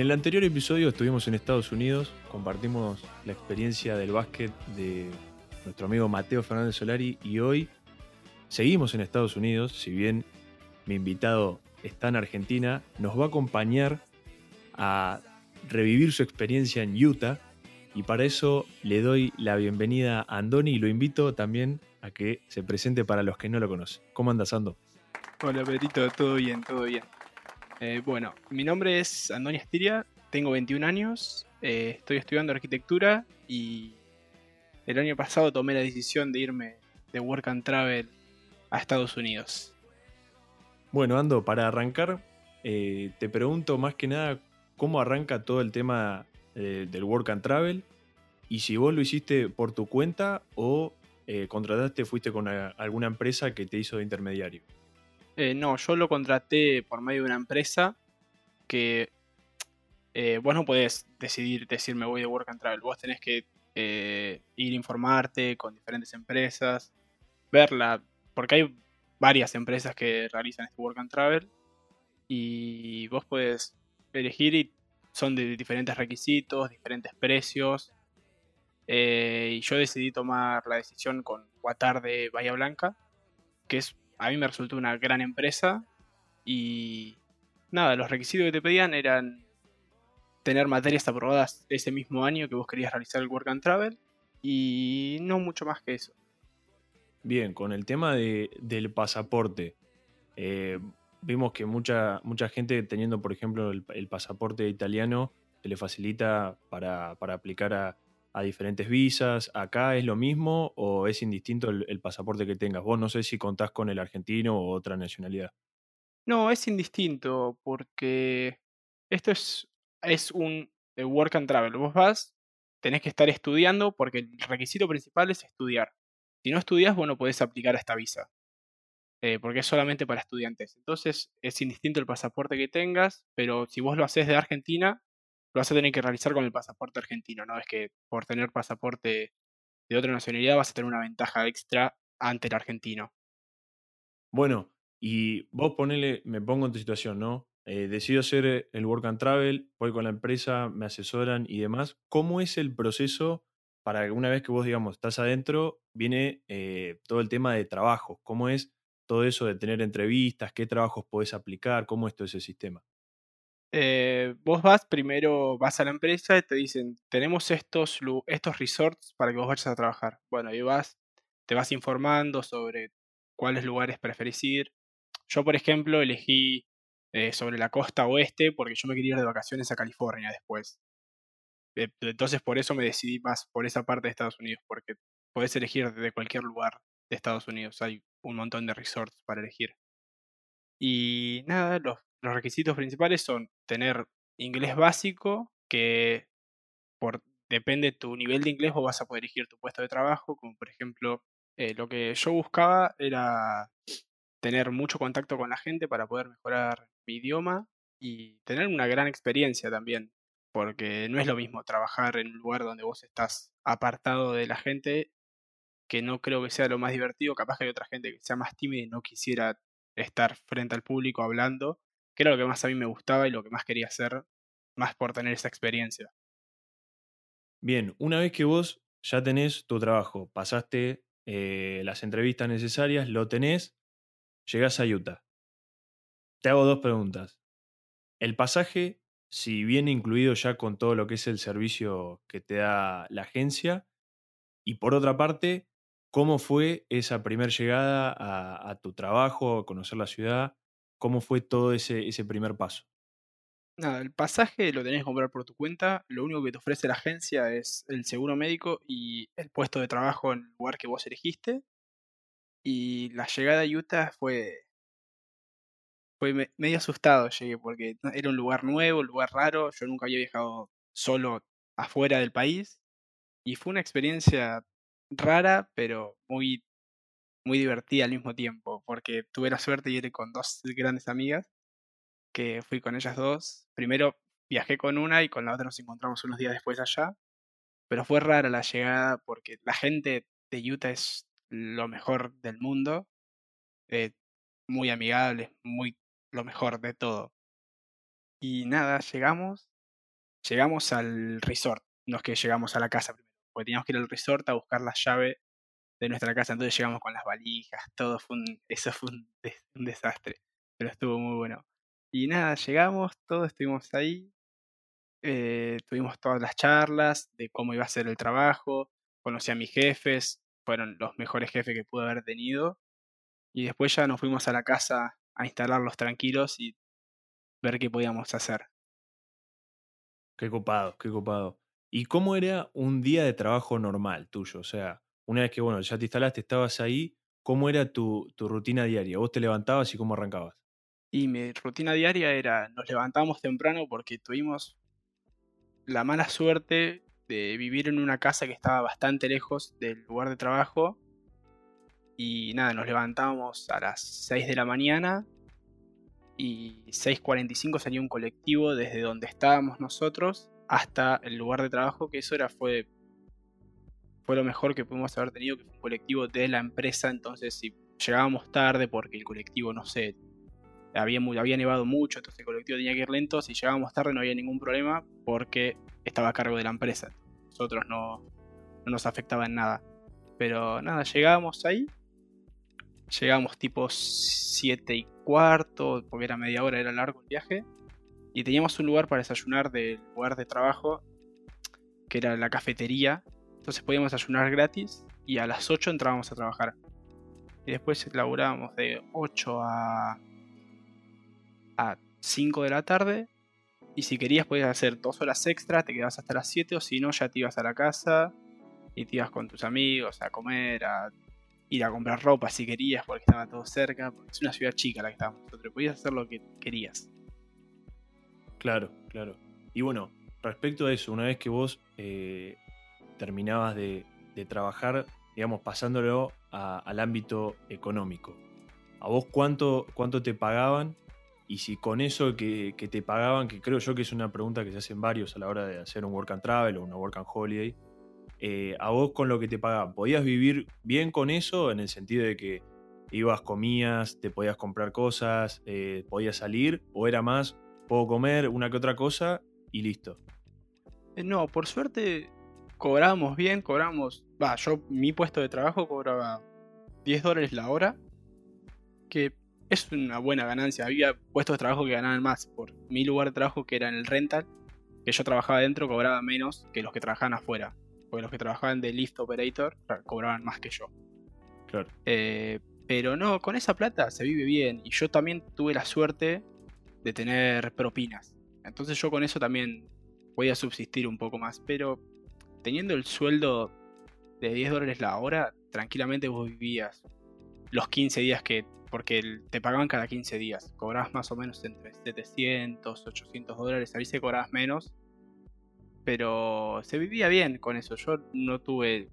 el anterior episodio estuvimos en Estados Unidos, compartimos la experiencia del básquet de nuestro amigo Mateo Fernández Solari y hoy seguimos en Estados Unidos, si bien mi invitado está en Argentina, nos va a acompañar a revivir su experiencia en Utah y para eso le doy la bienvenida a Andoni y lo invito también a que se presente para los que no lo conocen. ¿Cómo andas, Ando? Hola, Pedrito, todo bien, todo bien. Eh, bueno, mi nombre es Andoni Estiria, tengo 21 años, eh, estoy estudiando arquitectura y el año pasado tomé la decisión de irme de Work and Travel a Estados Unidos. Bueno, Ando, para arrancar, eh, te pregunto más que nada cómo arranca todo el tema del Work and Travel y si vos lo hiciste por tu cuenta o contrataste, fuiste con alguna empresa que te hizo de intermediario. Eh, no, yo lo contraté por medio de una empresa que eh, vos no podés decidir decir me voy de Work and Travel. Vos tenés que eh, ir a informarte con diferentes empresas, verla, porque hay varias empresas que realizan este Work and Travel y vos puedes elegir y son de diferentes requisitos, diferentes precios. y yo decidí tomar la decisión con Guatar de Bahía Blanca, que es a mí me resultó una gran empresa y nada, los requisitos que te pedían eran tener materias aprobadas ese mismo año que vos querías realizar el Work and Travel y no mucho más que eso. Bien, con el tema de, del pasaporte, eh, vimos que mucha, mucha gente teniendo, por ejemplo, el, pasaporte italiano, se le facilita para, para aplicar a, a diferentes visas. ¿Acá es lo mismo o es indistinto el, pasaporte que tengas? Vos no sé si contás con el argentino o otra nacionalidad. No, es indistinto porque esto es, es un eh, work and travel. Vos vas, tenés que estar estudiando porque el requisito principal es estudiar. Si no estudias, vos no podés aplicar a esta visa. Eh, porque es solamente para estudiantes. Entonces es indistinto el pasaporte que tengas, pero si vos lo haces de Argentina, lo vas a tener que realizar con el pasaporte argentino, no es que por tener pasaporte de otra nacionalidad vas a tener una ventaja extra ante el argentino. Bueno, y vos ponele, me pongo en tu situación, ¿no? Eh, decido hacer el work and travel, voy con la empresa, me asesoran y demás. ¿Cómo es el proceso para que una vez que vos, digamos, estás adentro, viene eh, todo el tema de trabajo? ¿Cómo es todo eso de tener entrevistas? ¿Qué trabajos podés aplicar? ¿Cómo es todo ese sistema? Eh, vos vas, primero vas a la empresa y te dicen, tenemos estos, estos resorts para que vos vayas a trabajar. Bueno, y vas, te vas informando sobre cuáles lugares preferís ir. Yo, por ejemplo, elegí eh, sobre la costa oeste porque yo me quería ir de vacaciones a California después. Eh, entonces por eso me decidí más por esa parte de Estados Unidos, porque podés elegir de cualquier lugar de Estados Unidos. Hay un montón de resorts para elegir. Y nada, los los requisitos principales son tener inglés básico, que por, depende de tu nivel de inglés vos vas a poder elegir tu puesto de trabajo, como por ejemplo, eh, lo que yo buscaba era tener mucho contacto con la gente para poder mejorar mi idioma y tener una gran experiencia también, porque no es lo mismo trabajar en un lugar donde vos estás apartado de la gente, que no creo que sea lo más divertido, capaz que hay otra gente que sea más tímida y no quisiera estar frente al público hablando, que era lo que más a mí me gustaba y lo que más quería hacer, más por tener esa experiencia. Bien, una vez que vos ya tenés tu trabajo, pasaste eh, las entrevistas necesarias, lo tenés, llegás a Utah. Te hago dos preguntas. El pasaje, si viene incluido ya con todo lo que es el servicio que te da la agencia, y por otra parte, ¿cómo fue esa primera llegada a, a tu trabajo, a conocer la ciudad? ¿Cómo fue todo ese, ese primer paso? Nada, el pasaje lo tenés que comprar por tu cuenta. Lo único que te ofrece la agencia es el seguro médico y el puesto de trabajo en el lugar que vos elegiste. Y la llegada a Utah fue. Fue medio asustado, llegué, porque era un lugar nuevo, un lugar raro. Yo nunca había viajado solo afuera del país. Y fue una experiencia rara, pero muy muy divertida al mismo tiempo, porque tuve la suerte de ir con dos grandes amigas, que fui con ellas dos. Primero viajé con una y con la otra nos encontramos unos días después allá, pero fue rara la llegada porque la gente de Utah es lo mejor del mundo, eh, muy amigable, muy lo mejor de todo. Y nada, llegamos llegamos al resort, no es que llegamos a la casa primero, porque teníamos que ir al resort a buscar la llave de nuestra casa, entonces llegamos con las valijas, todo fue un, eso fue un, desastre, pero estuvo muy bueno. Y nada, llegamos, todos estuvimos ahí, eh, tuvimos todas las charlas de cómo iba a ser el trabajo, conocí a mis jefes, fueron los mejores jefes que pude haber tenido, y después ya nos fuimos a la casa a instalarlos tranquilos y ver qué podíamos hacer. Qué copado, qué copado. ¿Y cómo era un día de trabajo normal tuyo? O sea, una vez que bueno, ya te instalaste, estabas ahí, ¿cómo era tu, tu rutina diaria? ¿Vos te levantabas y cómo arrancabas? Y mi rutina diaria era, nos levantábamos temprano porque tuvimos la mala suerte de vivir en una casa que estaba bastante lejos del lugar de trabajo. Y nada, nos levantábamos a las 6 de la mañana y 6.45 salía un colectivo desde donde estábamos nosotros hasta el lugar de trabajo, que eso era fue, fue lo mejor que pudimos haber tenido, que fue un colectivo de la empresa, entonces si llegábamos tarde porque el colectivo, no sé, había, había nevado mucho, entonces el colectivo tenía que ir lento. Si llegábamos tarde no había ningún problema porque estaba a cargo de la empresa. Nosotros no, no nos afectaba en nada. Pero nada, llegábamos ahí. Llegamos tipo 7 y cuarto, porque era media hora, era largo el viaje. Y teníamos un lugar para desayunar del lugar de trabajo, que era la cafetería. Entonces podíamos desayunar gratis y a las 8 entrábamos a trabajar. Y después laburábamos de 8 a a 5 de la tarde. Y si querías podías hacer dos horas extra, te quedabas hasta las 7 o si no ya te ibas a la casa y te ibas con tus amigos a comer, a ir a comprar ropa si querías porque estaba todo cerca. es una ciudad chica la que estábamos nosotros, podías hacer lo que querías. Claro, claro. Y bueno, respecto a eso, una vez que vos eh, terminabas de, trabajar, digamos, pasándolo al ámbito económico, ¿a vos cuánto, cuánto te pagaban y si con eso que, te pagaban, que creo yo que es una pregunta que se hacen varios a la hora de hacer un work and travel o una work and holiday, eh, a vos con lo que te pagaban, ¿podías vivir bien con eso en el sentido de que ibas, comías, te podías comprar cosas, eh, podías salir o era más, puedo comer una que otra cosa y listo? Eh, no, por suerte cobrábamos bien, cobramos, va, yo mi puesto de trabajo cobraba 10 dólares la hora, que es una buena ganancia. Había puestos de trabajo que ganaban más. Por mi lugar de trabajo, que era en el rental, que yo trabajaba dentro, cobraba menos que los que trabajaban afuera. Porque los que trabajaban de lift operator cobraban más que yo. Claro. Eh, pero no, con esa plata se vive bien. Y yo también tuve la suerte de tener propinas. Entonces yo con eso también podía subsistir un poco más. Pero teniendo el sueldo de 10 dólares la hora, tranquilamente vos vivías los 15 días que porque te pagaban cada 15 días. Cobrabas más o menos entre 700, 800 dólares. A veces cobrabas menos. Pero se vivía bien con eso. Yo no tuve.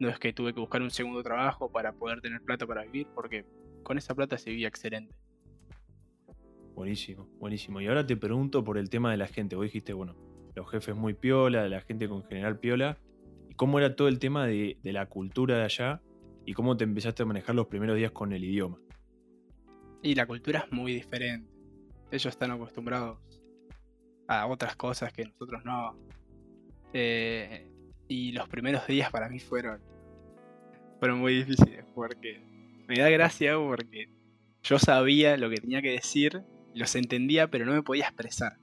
No es que tuve que buscar un segundo trabajo para poder tener plata para vivir, porque con esa plata se vivía excelente. Buenísimo, buenísimo. Y ahora te pregunto por el tema de la gente. Vos dijiste, bueno, los jefes muy piola, la gente con general piola. ¿Y cómo era todo el tema de, la cultura de allá? ¿Y cómo te empezaste a manejar los primeros días con el idioma? Y la cultura es muy diferente. Ellos están acostumbrados a otras cosas que nosotros no. Eh, y los primeros días para mí fueron, fueron muy difíciles porque me da gracia porque yo sabía lo que tenía que decir, los entendía, pero no me podía expresar.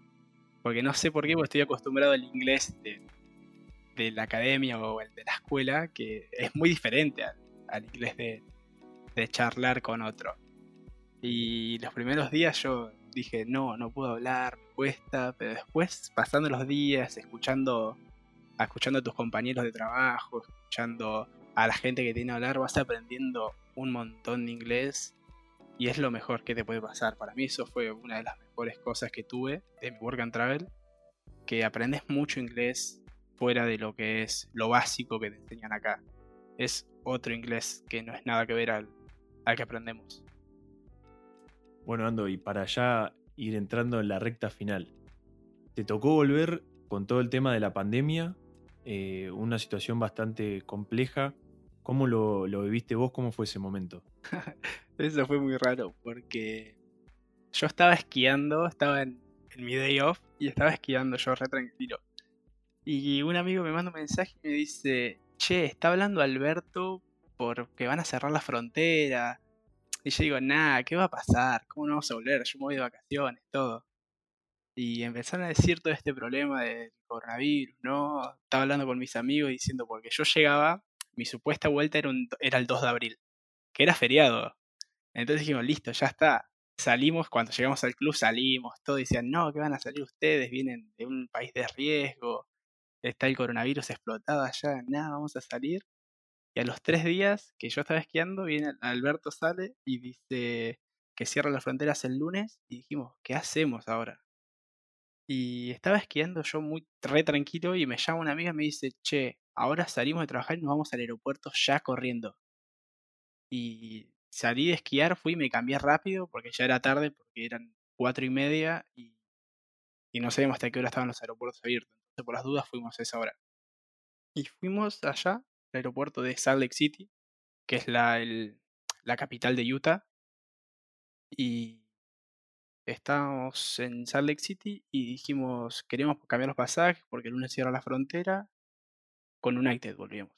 Porque no sé por qué, porque estoy acostumbrado al inglés de, la academia o el de la escuela, que es muy diferente al, inglés de, charlar con otro. Y los primeros días yo dije, no, no puedo hablar, me cuesta, pero después, pasando los días, escuchando, escuchando a tus compañeros de trabajo, escuchando a la gente que tiene que hablar, vas aprendiendo un montón de inglés y es lo mejor que te puede pasar. Para mí eso fue una de las mejores cosas que tuve de mi work and travel, que aprendes mucho inglés fuera de lo que es lo básico que te enseñan acá. Es otro inglés que no es nada que ver al, al que aprendemos. Bueno, Ando, y para ya ir entrando en la recta final, te tocó volver con todo el tema de la pandemia, eh, una situación bastante compleja. ¿Cómo lo, lo viviste vos? ¿Cómo fue ese momento? Eso fue muy raro porque yo estaba esquiando, estaba en, mi day off y estaba esquiando yo re tranquilo. Y un amigo me manda un mensaje y me dice, che, está hablando Alberto porque van a cerrar la frontera. Y yo digo, nada, ¿qué va a pasar? ¿Cómo no vamos a volver? Yo me voy de vacaciones, todo. Y empezaron a decir todo este problema del coronavirus, ¿no? Estaba hablando con mis amigos diciendo, porque yo llegaba, mi supuesta vuelta era, era el 2 de abril, que era feriado. Entonces dijimos, listo, ya está. Salimos, cuando llegamos al club salimos, todos decían, no, que van a salir ustedes, vienen de un país de riesgo, está el coronavirus explotado allá, nada, vamos a salir. Y a los tres días que yo estaba esquiando, viene Alberto sale y dice que cierra las fronteras el lunes y dijimos, ¿qué hacemos ahora? Y estaba esquiando yo muy re tranquilo y me llama una amiga y me dice, che, ahora salimos de trabajar y nos vamos al aeropuerto ya corriendo. Y salí de esquiar, fui me cambié rápido porque ya era tarde, porque eran cuatro y media y, no sabíamos hasta qué hora estaban los aeropuertos abiertos. Entonces por las dudas fuimos a esa hora. Y fuimos allá, al aeropuerto de Salt Lake City, que es la, la capital de Utah. Y estábamos en Salt Lake City y dijimos, queremos cambiar los pasajes porque el lunes cierra la frontera. Con United volvíamos.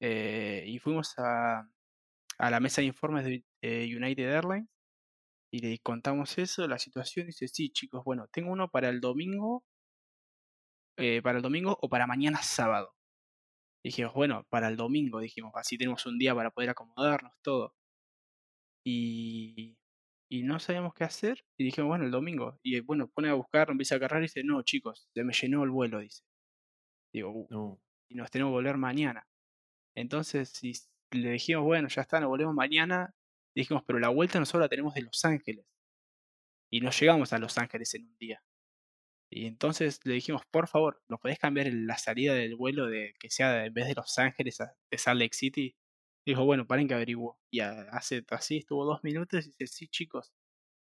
Eh, y fuimos a, a, la mesa de informes de United Airlines y le contamos eso, la situación. Dice, sí, chicos, bueno, tengo uno para el domingo, eh, para el domingo o para mañana sábado. dijimos, bueno, para el domingo, dijimos, así tenemos un día para poder acomodarnos, todo. Y y no sabíamos qué hacer. Y dijimos, bueno, el domingo. Y bueno, pone a buscar, empieza a cargar y dice, no, chicos, se me llenó el vuelo, dice. Digo, uh, y nos tenemos que volver mañana. Entonces, si le dijimos, bueno, ya está, nos volvemos mañana. Dijimos, pero la vuelta nosotros la tenemos de Los Ángeles. Y no llegamos a Los Ángeles en un día. Y entonces le dijimos, por favor, ¿nos podés cambiar la salida del vuelo de que sea en vez de Los Ángeles a, de Salt Lake City? Dijo, bueno, paren que averiguo. Y hace así, estuvo dos minutos y dice, sí, chicos,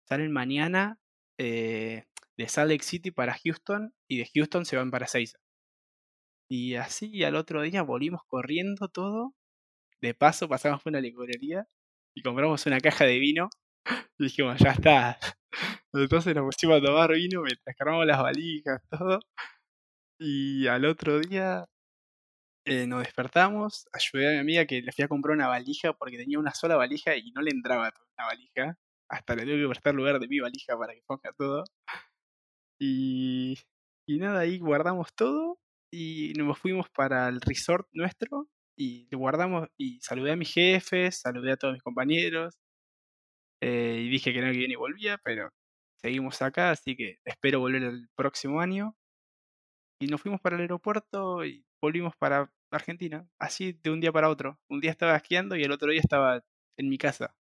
salen mañana eh, de Salt Lake City para Houston y de Houston se van para Seiza. Y así al otro día volvimos corriendo todo. De paso pasamos por una licorería y compramos una caja de vino. Y dijimos, ya está. Entonces nos pusimos a tomar vino mientras cargamos las valijas, todo. Y al otro día eh, nos despertamos, ayudé a mi amiga que le fui a comprar una valija porque tenía una sola valija y no le entraba toda una valija. Hasta le tuve que prestar lugar de mi valija para que ponga todo. Y, y nada, ahí guardamos todo y nos fuimos para el resort nuestro y guardamos y saludé a mis jefes, saludé a todos mis compañeros eh, y dije que no que viene y volvía, pero seguimos acá, así que espero volver el próximo año. Y nos fuimos para el aeropuerto y volvimos para Argentina, así de un día para otro. Un día estaba esquiando y el otro día estaba en mi casa.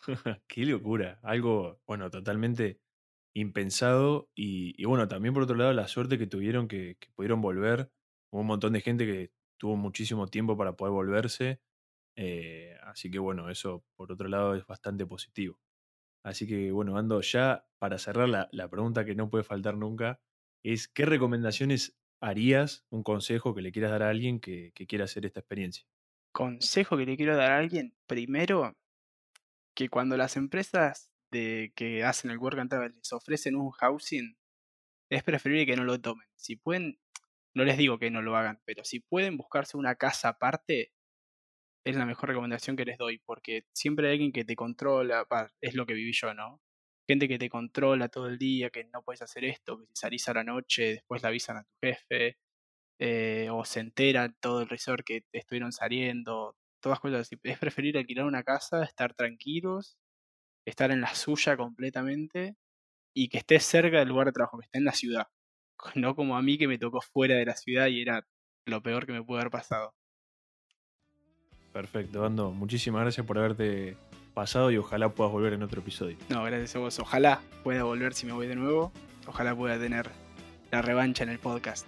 Qué locura, algo, bueno, totalmente impensado y, bueno, también por otro lado la suerte que tuvieron que, pudieron volver. Hubo un montón de gente que tuvo muchísimo tiempo para poder volverse, eh, así que bueno, eso por otro lado es bastante positivo. Así que bueno, Ando, ya para cerrar la, la pregunta que no puede faltar nunca es ¿qué recomendaciones harías un consejo que le quieras dar a alguien que, quiera hacer esta experiencia? Consejo que le quiero dar a alguien, primero, que cuando las empresas de, que hacen el work and travel les ofrecen un housing, es preferible que no lo tomen. Si pueden, no les digo que no lo hagan, pero si pueden buscarse una casa aparte, es la mejor recomendación que les doy, porque siempre hay alguien que te controla, es lo que viví yo, ¿no? gente que te controla todo el día, que no puedes hacer esto, que si salís a la noche después le avisan a tu jefe, eh, o se enteran todo el resort que estuvieron saliendo, todas cosas así. Es preferir alquilar una casa, estar tranquilos, estar en la suya completamente y que estés cerca del lugar de trabajo, que esté en la ciudad. No como a mí que me tocó fuera de la ciudad y era lo peor que me pudo haber pasado. Perfecto, Ando. Muchísimas gracias por haberte pasado y ojalá puedas volver en otro episodio. No, gracias a vos. Ojalá pueda volver si me voy de nuevo. Ojalá pueda tener la revancha en el podcast.